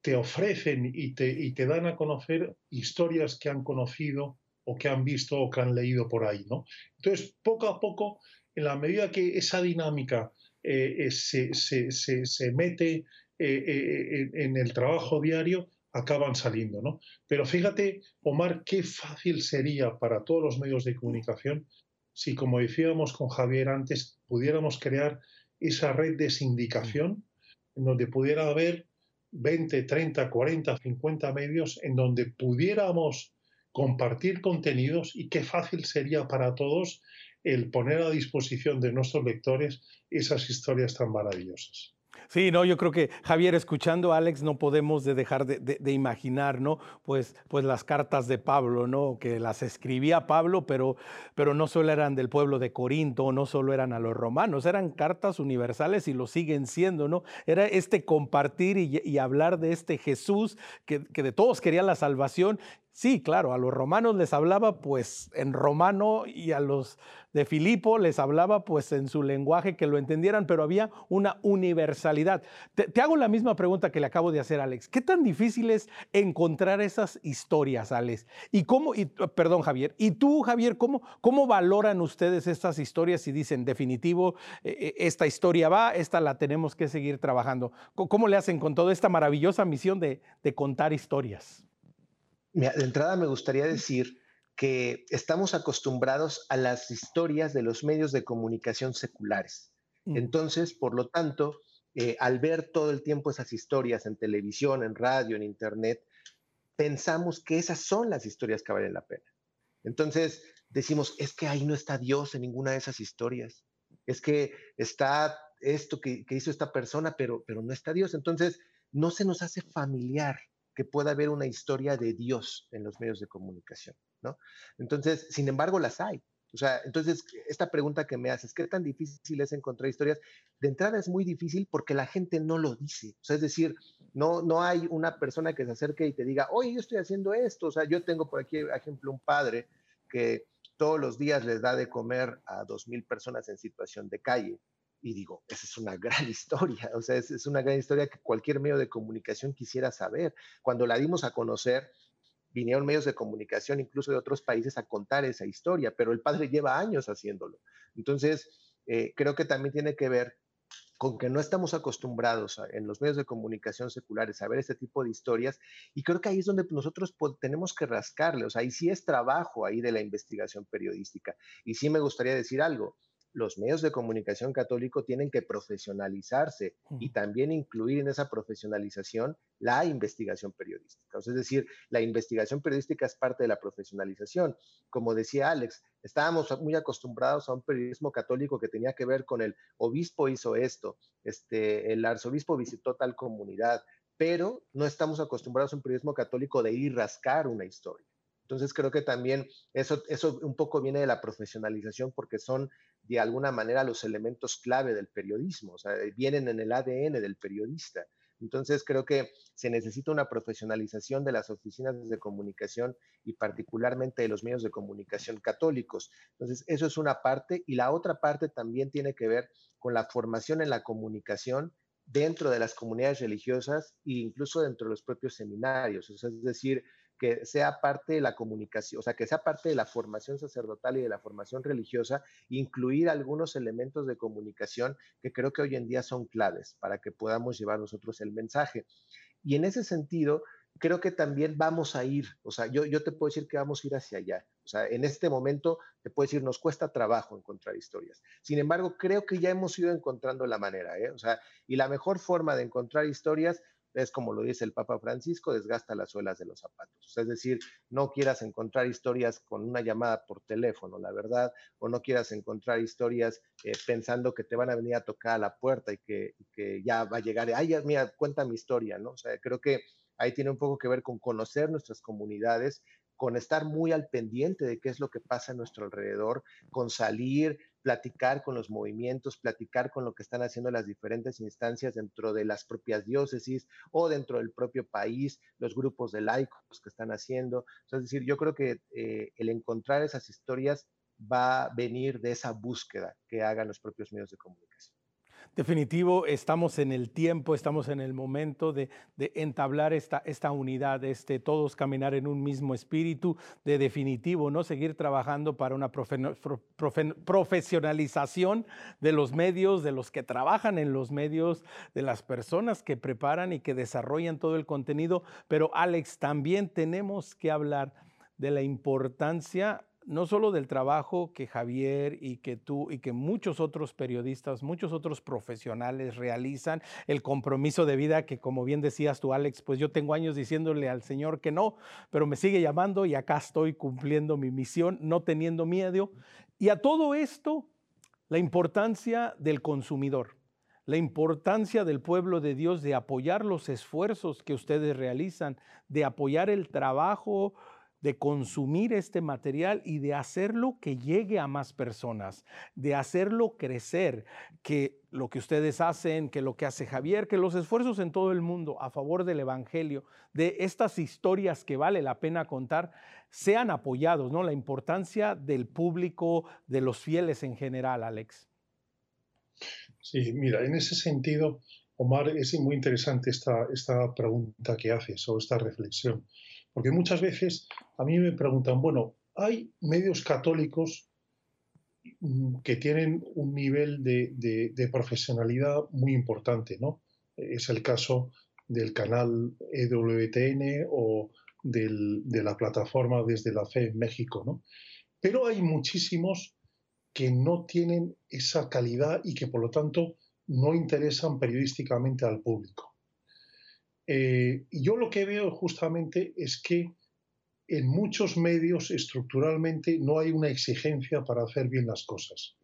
te ofrecen y te, y te dan a conocer historias que han conocido o que han visto o que han leído por ahí, ¿no? Entonces, poco a poco, en la medida que esa dinámica eh, eh, se, se, se, se, mete eh, en el trabajo diario, acaban saliendo, ¿no? Pero fíjate, Omar, qué fácil sería para todos los medios de comunicación si, como decíamos con Javier antes, pudiéramos crear esa red de sindicación en donde pudiera haber 20, 30, 40, 50 medios en donde pudiéramos compartir contenidos y qué fácil sería para todos el poner a disposición de nuestros lectores esas historias tan maravillosas. Sí, no, yo creo que Javier, escuchando a Alex, no podemos de dejar de, imaginar, ¿no? Pues, pues las cartas de Pablo, ¿no? Que las escribía Pablo, pero, pero no solo eran del pueblo de Corinto, no solo eran a los romanos, eran cartas universales y lo siguen siendo, ¿no? Era este compartir y, hablar de este Jesús que, que de todos quería la salvación Sí, claro, a los romanos les hablaba pues en romano y a los de Filipo les hablaba pues en su lenguaje que lo entendieran, pero había una universalidad. Te, hago la misma pregunta que le acabo de hacer Alex. ¿Qué tan difícil es encontrar esas historias, Alex? Y cómo, y, perdón Javier, y tú Javier, ¿cómo, cómo valoran ustedes estas historias y dicen, definitivo, e, e, esta historia va, esta la tenemos que seguir trabajando? ¿Cómo le hacen con toda esta maravillosa misión de contar historias? De entrada me gustaría decir que estamos acostumbrados a las historias de los medios de comunicación seculares. Mm. Entonces, por lo tanto, eh, al ver todo el tiempo esas historias en televisión, en radio, en internet, pensamos que esas son las historias que valen la pena. Entonces, decimos, es que ahí no está Dios en ninguna de esas historias. Es que está esto que, que hizo esta persona, pero, pero no está Dios. Entonces, no se nos hace familiar que pueda haber una historia de Dios en los medios de comunicación, ¿no? Entonces, sin embargo, las hay. O sea, entonces, esta pregunta que me haces, ¿qué tan difícil es encontrar historias? De entrada es muy difícil porque la gente no lo dice. O sea, es decir, no, no hay una persona que se acerque y te diga, oye, yo estoy haciendo esto. O sea, yo tengo por aquí, ejemplo, un padre que todos los días les da de comer a dos mil personas en situación de calle y digo, esa es una gran historia, o sea, es, una gran historia que cualquier medio de comunicación quisiera saber. Cuando la dimos a conocer, vinieron medios de comunicación incluso de otros países a contar esa historia, pero el padre lleva años haciéndolo. Entonces, eh, creo que también tiene que ver con que no estamos acostumbrados en los medios de comunicación seculares a ver este tipo de historias y creo que ahí es donde nosotros tenemos que rascarle, o sea, ahí sí es trabajo ahí de la investigación periodística. Y sí me gustaría decir algo, los medios de comunicación católico tienen que profesionalizarse y también incluir en esa profesionalización la investigación periodística. es decir, la investigación periodística es parte de la profesionalización. Como decía Alex, estábamos muy acostumbrados a un periodismo católico que tenía que ver con el obispo hizo esto, este, el arzobispo visitó tal comunidad, pero no estamos acostumbrados a un periodismo católico de ir rascar una historia. Entonces creo que también eso, eso un poco viene de la profesionalización porque son de alguna manera los elementos clave del periodismo, o sea, vienen en el ADN del periodista. Entonces creo que se necesita una profesionalización de las oficinas de comunicación y particularmente de los medios de comunicación católicos. Entonces eso es una parte y la otra parte también tiene que ver con la formación en la comunicación dentro de las comunidades religiosas e incluso dentro de los propios seminarios. es decir, que sea parte de la comunicación, o sea, que sea parte de la formación sacerdotal y de la formación religiosa, incluir algunos elementos de comunicación que creo que hoy en día son claves para que podamos llevar nosotros el mensaje. Y en ese sentido, creo que también vamos a ir, o sea, yo, yo te puedo decir que vamos a ir hacia allá. O sea, en este momento te puedo decir, nos cuesta trabajo encontrar historias. Sin embargo, creo que ya hemos ido encontrando la manera, ¿eh? O sea, y la mejor forma de encontrar historias es como lo dice el Papa Francisco, desgasta las suelas de los zapatos. Es decir, no quieras encontrar historias con una llamada por teléfono, la verdad, o no quieras encontrar historias eh, pensando que te van a venir a tocar a la puerta y que, ya va a llegar, ay, mira, cuenta mi historia, ¿no? O sea, creo que ahí tiene un poco que ver con conocer nuestras comunidades, con estar muy al pendiente de qué es lo que pasa a nuestro alrededor, con salir, platicar con los movimientos, platicar con lo que están haciendo las diferentes instancias dentro de las propias diócesis o dentro del propio país, los grupos de laicos que están haciendo. es decir, yo creo que eh, el encontrar esas historias va a venir de esa búsqueda que hagan los propios medios de comunicación. Definitivo, estamos en el tiempo, estamos en el momento de, entablar esta, esta unidad, este, todos caminar en un mismo espíritu, de definitivo, ¿no? Seguir trabajando para una profesionalización de los medios, de los que trabajan en los medios, de las personas que preparan y que desarrollan todo el contenido. Pero Alex, también tenemos que hablar de la importancia no solo del trabajo que Javier y que tú y que muchos otros periodistas, muchos otros profesionales realizan, el compromiso de vida que como bien decías tú, Alex, pues yo tengo años diciéndole al Señor que no, pero me sigue llamando y acá estoy cumpliendo mi misión, no teniendo miedo. Y a todo esto, la importancia del consumidor, la importancia del pueblo de Dios de apoyar los esfuerzos que ustedes realizan, de apoyar el trabajo, de consumir este material y de hacerlo que llegue a más personas, de hacerlo crecer, que lo que ustedes hacen, que lo que hace Javier, que los esfuerzos en todo el mundo a favor del Evangelio, de estas historias que vale la pena contar, sean apoyados, ¿no? La importancia del público, de los fieles en general, Alex. Sí, mira, en ese sentido, Omar, es muy interesante esta, esta pregunta que haces o esta reflexión. Porque muchas veces a mí me preguntan, bueno, hay medios católicos mm, que tienen un nivel de, profesionalidad muy importante, ¿no? Es el caso del canal EWTN o de la plataforma Desde la Fe en México, ¿no? Pero hay muchísimos que no tienen esa calidad y que por lo tanto no interesan periodísticamente al público. Eh, y yo lo que veo justamente es que en muchos medios estructuralmente no hay una exigencia para hacer bien las cosas.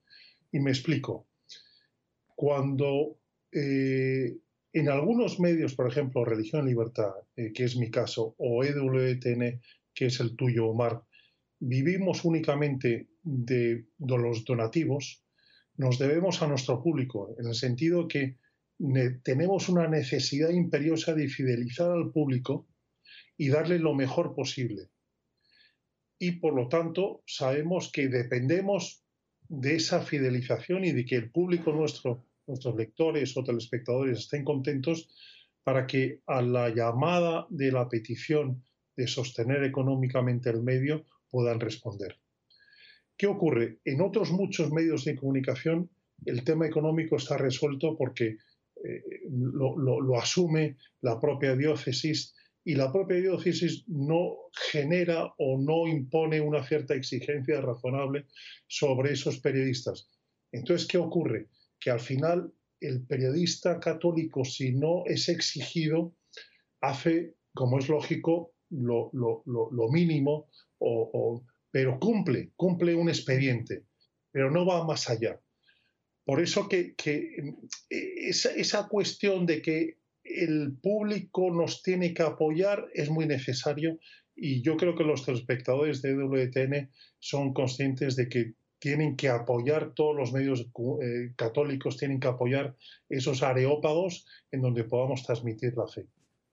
Y me explico. Cuando eh, en algunos medios, por ejemplo, Religión y Libertad, eh, que es mi caso, o EWTN, que es el tuyo, Omar, vivimos únicamente de los donativos, nos debemos a nuestro público, en el sentido que tenemos una necesidad imperiosa de fidelizar al público y darle lo mejor posible. Y por lo tanto, sabemos que dependemos de esa fidelización y de que el público nuestro, nuestros lectores o telespectadores estén contentos para que a la llamada de la petición de sostener económicamente el medio puedan responder. ¿Qué ocurre? En otros muchos medios de comunicación el tema económico está resuelto porque lo, asume la propia diócesis y la propia diócesis no genera o no impone una cierta exigencia razonable sobre esos periodistas. Entonces, ¿qué ocurre? Que al final el periodista católico, si no es exigido, hace, como es lógico, lo, mínimo, pero cumple, cumple un expediente, pero no va más allá. Por eso que, esa, cuestión de que el público nos tiene que apoyar es muy necesario y yo creo que los telespectadores de WTN son conscientes de que tienen que apoyar, todos los medios eh, católicos tienen que apoyar esos areópagos en donde podamos transmitir la fe.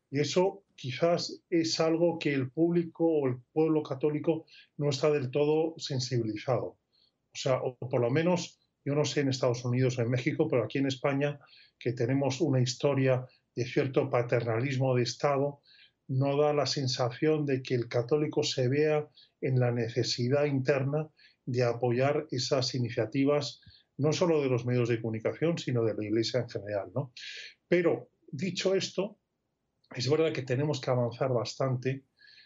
Y eso quizás es algo que el público o el pueblo católico no está del todo sensibilizado. O sea, o por lo menos, yo no sé en Estados Unidos o en México, pero aquí en España, que tenemos una historia de cierto paternalismo de Estado, no da la sensación de que el católico se vea en la necesidad interna de apoyar esas iniciativas, no solo de los medios de comunicación, sino de la Iglesia en general. ¿no? Pero, dicho esto, es verdad que tenemos que avanzar bastante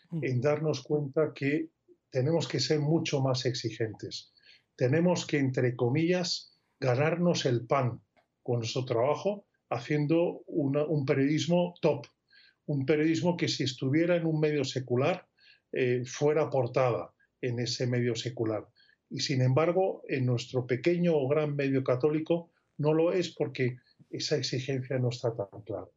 mm. en darnos cuenta que tenemos que ser mucho más exigentes. Tenemos que, entre comillas, ganarnos el pan con nuestro trabajo haciendo un periodismo top, un periodismo que si estuviera en un medio secular eh, fuera portada en ese medio secular y sin embargo en nuestro pequeño o gran medio católico no lo es porque esa exigencia no está tan clara.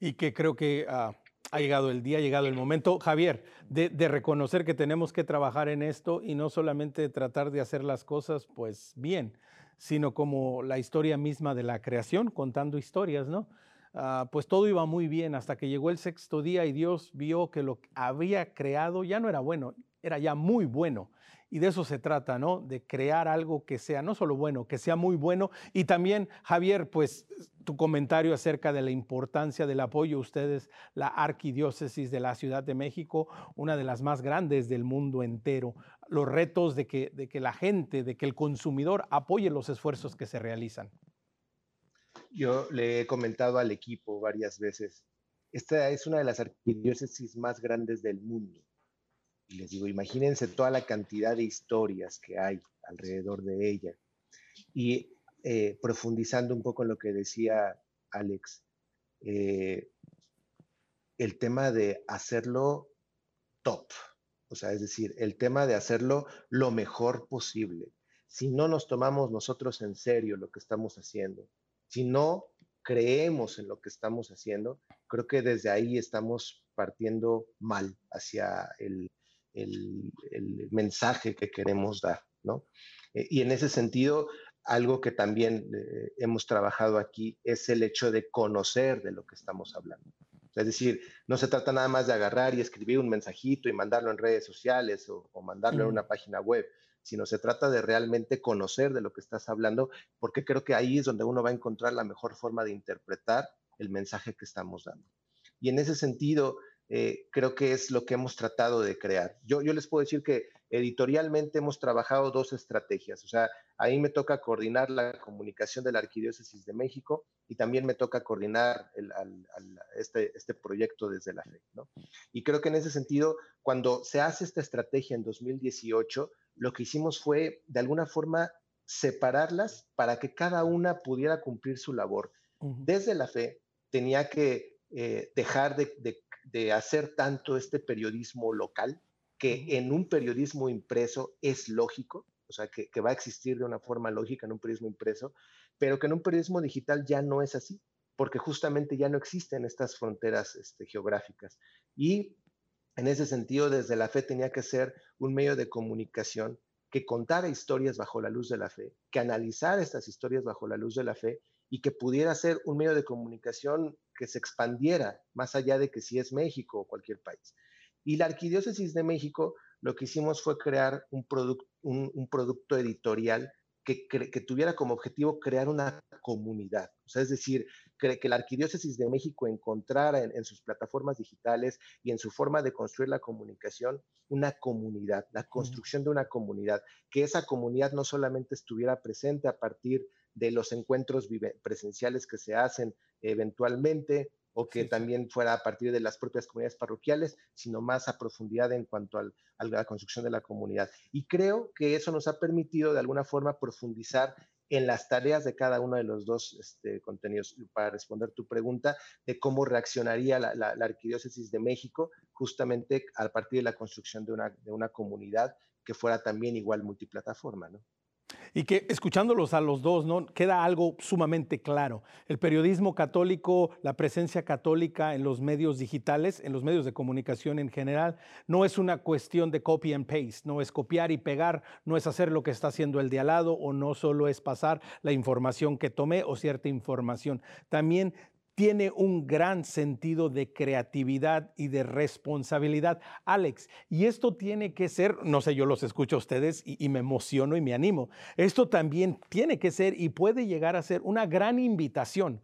Y que creo que ah, ha llegado el día, ha llegado el momento, Javier, de, reconocer que tenemos que trabajar en esto y no solamente tratar de hacer las cosas pues bien, sino como la historia misma de la creación, contando historias, ¿no? Ah, pues todo iba muy bien hasta que llegó el sexto día y Dios vio que lo que había creado ya no era bueno, era ya muy bueno. Y de eso se trata, ¿no? De crear algo que sea no solo bueno, que sea muy bueno. Y también, Javier, pues tu comentario acerca de la importancia del apoyo. Ustedes, la arquidiócesis de la Ciudad de México, una de las más grandes del mundo entero. Los retos de que, de que la gente, de que el consumidor apoye los esfuerzos que se realizan. Yo le he comentado al equipo varias veces, esta es una de las arquidiócesis más grandes del mundo y les digo, imagínense toda la cantidad de historias que hay alrededor de ella. Y eh, profundizando un poco en lo que decía Alex, eh, el tema de hacerlo top, o sea, es decir, el tema de hacerlo lo mejor posible. Si no nos tomamos nosotros en serio lo que estamos haciendo, si no creemos en lo que estamos haciendo, creo que desde ahí estamos partiendo mal hacia el, el, mensaje que queremos dar, ¿no? Eh, y en ese sentido, algo que también eh, hemos trabajado aquí es el hecho de conocer de lo que estamos hablando. Es decir, no se trata nada más de agarrar y escribir un mensajito y mandarlo en redes sociales o, mandarlo en una página web, sino se trata de realmente conocer de lo que estás hablando, porque creo que ahí es donde uno va a encontrar la mejor forma de interpretar el mensaje que estamos dando. Y en ese sentido, eh, creo que es lo que hemos tratado de crear. Yo, yo les puedo decir que editorialmente hemos trabajado dos estrategias. O sea, ahí me toca coordinar la comunicación de la Arquidiócesis de México y también me toca coordinar este, este proyecto desde la fe. ¿no? Y creo que en ese sentido, cuando se hace esta estrategia en 2018, lo que hicimos fue, de alguna forma, separarlas para que cada una pudiera cumplir su labor. Desde la fe tenía que eh, dejar de, de hacer tanto este periodismo local, que en un periodismo impreso es lógico, o sea, que, va a existir de una forma lógica en un periodismo impreso, pero que en un periodismo digital ya no es así, porque justamente ya no existen estas fronteras este, geográficas. Y en ese sentido, desde la fe tenía que ser un medio de comunicación que contara historias bajo la luz de la fe, que analizara estas historias bajo la luz de la fe y que pudiera ser un medio de comunicación que se expandiera más allá de que si es México o cualquier país. Y la Arquidiócesis de México lo que hicimos fue crear un, un, producto editorial que, que, tuviera como objetivo crear una comunidad. O sea, es decir, que, que la Arquidiócesis de México encontrara en, sus plataformas digitales y en su forma de construir la comunicación una comunidad, la construcción de una comunidad, que esa comunidad no solamente estuviera presente a partir de los encuentros presenciales que se hacen eventualmente, o que también fuera a partir de las propias comunidades parroquiales, sino más a profundidad en cuanto a la construcción de la comunidad. Y creo que eso nos ha permitido de alguna forma profundizar en las tareas de cada uno de los dos este, contenidos. Para responder tu pregunta de cómo reaccionaría la, la, Arquidiócesis de México justamente a partir de la construcción de una, de una comunidad que fuera también igual multiplataforma, ¿no? Y que escuchándolos a los dos, ¿no? Queda algo sumamente claro. El periodismo católico, la presencia católica en los medios digitales, en los medios de comunicación en general, no es una cuestión de copy and paste, no es copiar y pegar, no es hacer lo que está haciendo el de al lado o no solo es pasar la información que tomé o cierta información. También tiene un gran sentido de creatividad y de responsabilidad. Alex, y esto tiene que ser, no sé, yo los escucho a ustedes y, me emociono y me animo. Esto también tiene que ser y puede llegar a ser una gran invitación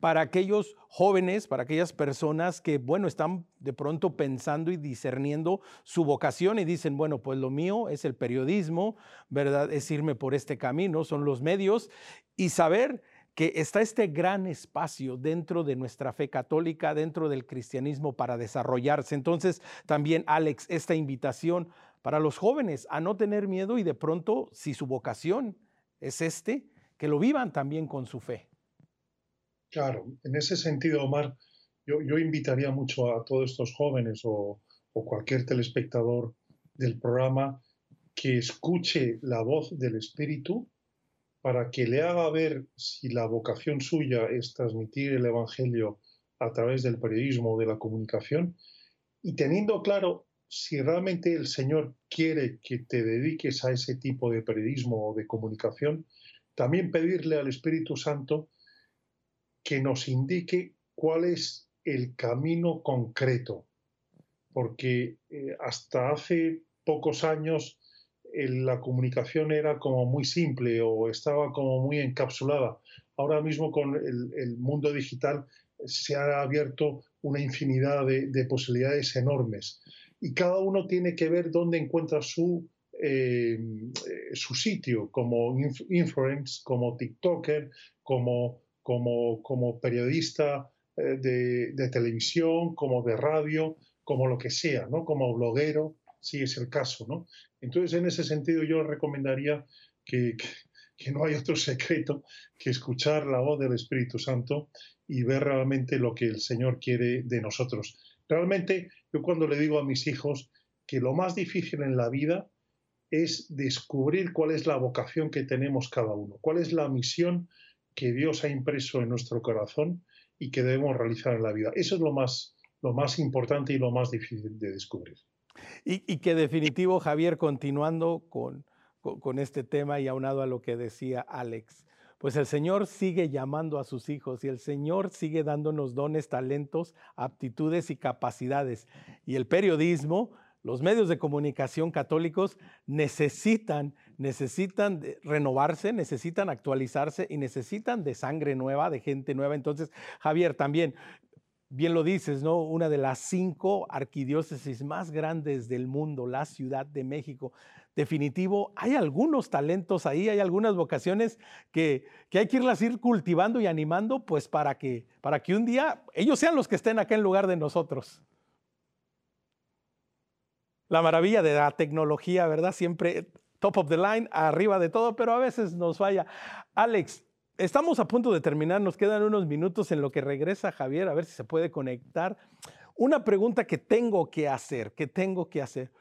para aquellos jóvenes, para aquellas personas que, bueno, están de pronto pensando y discerniendo su vocación y dicen, bueno, pues lo mío es el periodismo, ¿verdad? Es irme por este camino, son los medios y saber que está este gran espacio dentro de nuestra fe católica, dentro del cristianismo para desarrollarse. Entonces, también, Alex, esta invitación para los jóvenes a no tener miedo y de pronto, si su vocación es este, que lo vivan también con su fe. Claro, en ese sentido, Omar, yo, invitaría mucho a todos estos jóvenes o, o cualquier telespectador del programa que escuche la voz del Espíritu para que le haga ver si la vocación suya es transmitir el Evangelio a través del periodismo o de la comunicación, y teniendo claro si realmente el Señor quiere que te dediques a ese tipo de periodismo o de comunicación, también pedirle al Espíritu Santo que nos indique cuál es el camino concreto, porque eh, hasta hace pocos años la comunicación era como muy simple o estaba como muy encapsulada. Ahora mismo con el, mundo digital se ha abierto una infinidad de, posibilidades enormes y cada uno tiene que ver dónde encuentra su, eh, su sitio como influencer, como TikToker, como, como, como periodista eh, de, de, televisión, como de radio, como lo que sea, ¿no? como bloguero, si es el caso. ¿no? Entonces, en ese sentido, yo recomendaría que, no hay otro secreto que escuchar la voz del Espíritu Santo y ver realmente lo que el Señor quiere de nosotros. Realmente, yo cuando le digo a mis hijos que lo más difícil en la vida es descubrir cuál es la vocación que tenemos cada uno, cuál es la misión que Dios ha impreso en nuestro corazón y que debemos realizar en la vida. Eso es lo más, lo más importante y lo más difícil de descubrir. Y, que definitivo, Javier, continuando con, con, este tema y aunado a lo que decía Alex, pues el Señor sigue llamando a sus hijos y el Señor sigue dándonos dones, talentos, aptitudes y capacidades. Y el periodismo, los medios de comunicación católicos necesitan, necesitan renovarse, necesitan actualizarse y necesitan de sangre nueva, de gente nueva. Entonces, Javier, también bien lo dices, ¿no? Una de las cinco arquidiócesis más grandes del mundo, la Ciudad de México. Definitivo, hay algunos talentos ahí, hay algunas vocaciones que, hay que irlas ir cultivando y animando, pues para que, para que un día ellos sean los que estén acá en lugar de nosotros. La maravilla de la tecnología, ¿verdad? Siempre top of the line, arriba de todo, pero a veces nos falla. Alex, Estamos a punto de terminar, nos quedan unos minutos en lo que regresa Javier, a ver si se puede conectar. Una pregunta que tengo que hacer, que tengo que hacer.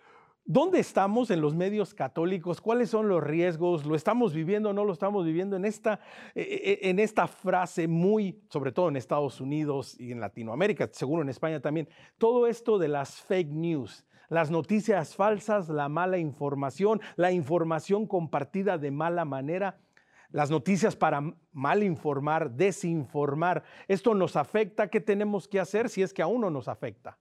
¿Dónde estamos en los medios católicos? ¿Cuáles son los riesgos? ¿Lo estamos viviendo o no lo estamos viviendo en esta, e, e, en esta frase muy, sobre todo en Estados Unidos y en Latinoamérica, seguro en España también? Todo esto de las fake news, las noticias falsas, la mala información, la información compartida de mala manera las noticias para mal informar, desinformar. Esto nos afecta. ¿Qué tenemos que hacer si es que a uno nos afecta?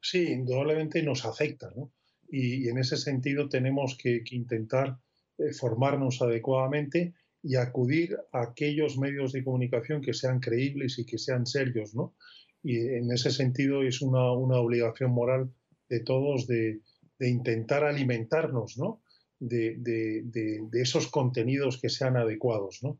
Sí, indudablemente nos afecta, ¿no? Y, en ese sentido tenemos que, intentar eh, formarnos adecuadamente y acudir a aquellos medios de comunicación que sean creíbles y que sean serios, ¿no? Y en ese sentido es una, obligación moral de todos de, intentar alimentarnos, ¿no? De, esos contenidos que sean adecuados, ¿no?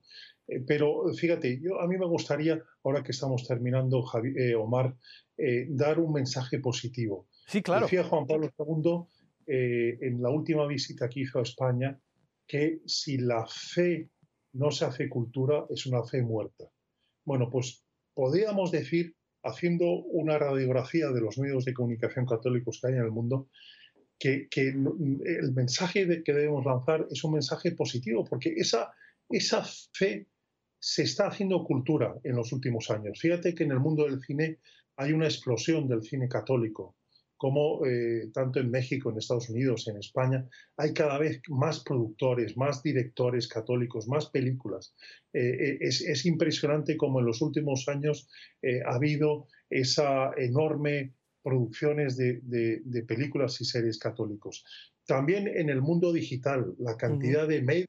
Eh, pero fíjate, yo, a mí me gustaría, ahora que estamos terminando, eh, Omar, eh, dar un mensaje positivo. Sí, claro. Decía Juan Pablo II en la última visita que hizo a España que si la fe no se hace cultura, es una fe muerta. Bueno, pues podríamos decir, haciendo una radiografía de los medios de comunicación católicos que hay en el mundo, que, el mensaje que debemos lanzar es un mensaje positivo, porque esa, esa fe se está haciendo cultura en los últimos años. Fíjate que en el mundo del cine hay una explosión del cine católico como eh, tanto en México, en Estados Unidos, en España, hay cada vez más productores, más directores católicos, más películas. Eh, eh, es, impresionante como en los últimos años ha habido esa enorme producciones de, películas y series católicos. También en el mundo digital, la cantidad de medios,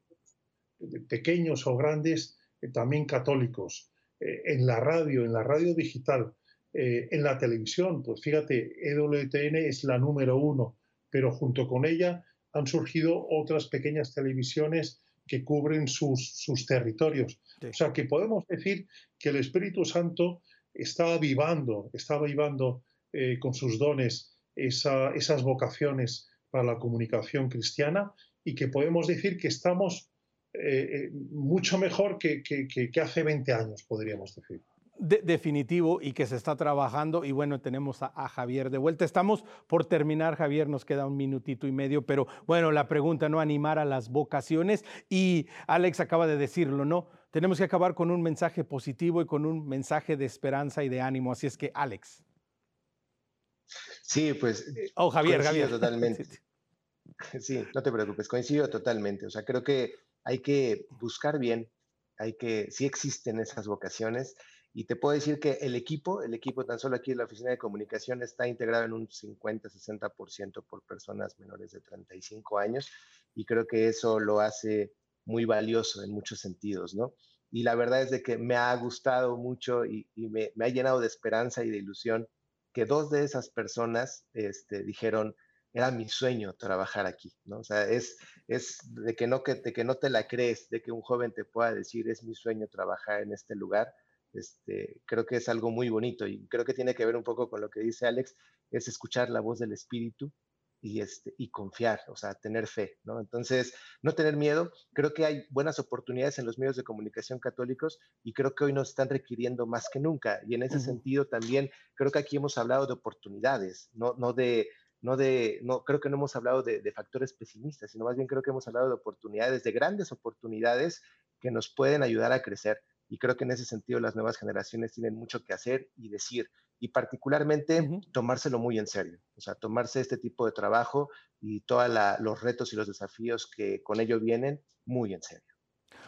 pequeños o grandes, también católicos. en la radio, en la radio digital, eh, en la televisión, pues fíjate, EWTN es la número uno, pero junto con ella han surgido otras pequeñas televisiones que cubren sus, territorios. O sea que podemos decir que el Espíritu Santo está avivando, está avivando eh, con sus dones esas vocaciones para la comunicación cristiana y que podemos decir que estamos eh, mucho mejor que, que hace 20 años, podríamos decir definitivo y que se está trabajando. Y bueno, tenemos a, Javier de vuelta. Estamos por terminar, Javier, nos queda un minutito y medio, pero bueno, la pregunta, ¿no? Animar a las vocaciones. Y Alex acaba de decirlo, ¿no? Tenemos que acabar con un mensaje positivo y con un mensaje de esperanza y de ánimo. Así es que, Alex. Sí, pues. Oh, Javier, Javier. Totalmente. Sí, no te preocupes, coincido totalmente. O sea, creo que hay que buscar bien, hay que, si existen esas vocaciones, y te puedo decir que el equipo, el equipo tan solo aquí en la oficina de comunicación está integrado en un 50-60% por personas menores de 35 años y creo que eso lo hace muy valioso en muchos sentidos, ¿no? Y la verdad es de que me ha gustado mucho y, me, ha llenado de esperanza y de ilusión que dos de esas personas este, dijeron, era mi sueño trabajar aquí, ¿no? O sea, es, es de, que no, que, de que no te la crees, de que un joven te pueda decir, es mi sueño trabajar en este lugar este, creo que es algo muy bonito y creo que tiene que ver un poco con lo que dice Alex, es escuchar la voz del espíritu y, este, y confiar, o sea, tener fe, ¿no? Entonces, no tener miedo, creo que hay buenas oportunidades en los medios de comunicación católicos y creo que hoy nos están requiriendo más que nunca. Y en ese sentido también creo que aquí hemos hablado de oportunidades, no, no de... No de, no, creo que no hemos hablado de, de factores pesimistas, sino más bien creo que hemos hablado de oportunidades, de grandes oportunidades que nos pueden ayudar a crecer y creo que en ese sentido las nuevas generaciones tienen mucho que hacer y decir, y particularmente tomárselo muy en serio, o sea, tomarse este tipo de trabajo y todos los retos y los desafíos que con ello vienen muy en serio.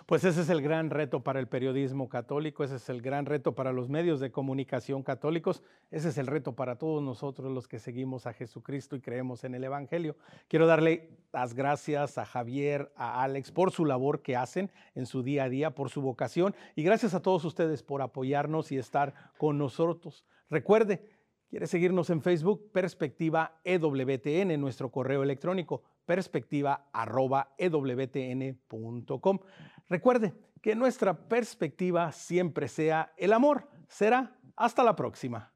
Pues ese es el gran reto para el periodismo católico, ese es el gran reto para los medios de comunicación católicos, ese es el reto para todos nosotros los que seguimos a Jesucristo y creemos en el Evangelio. Quiero darle las gracias a Javier, a Alex por su labor que hacen en su día a día, por su vocación y gracias a todos ustedes por apoyarnos y estar con nosotros. Recuerde, quiere seguirnos en Facebook, Perspectiva EWTN, nuestro correo electrónico perspectiva.ewtn.com. Recuerde que nuestra perspectiva siempre sea el amor. Será hasta la próxima.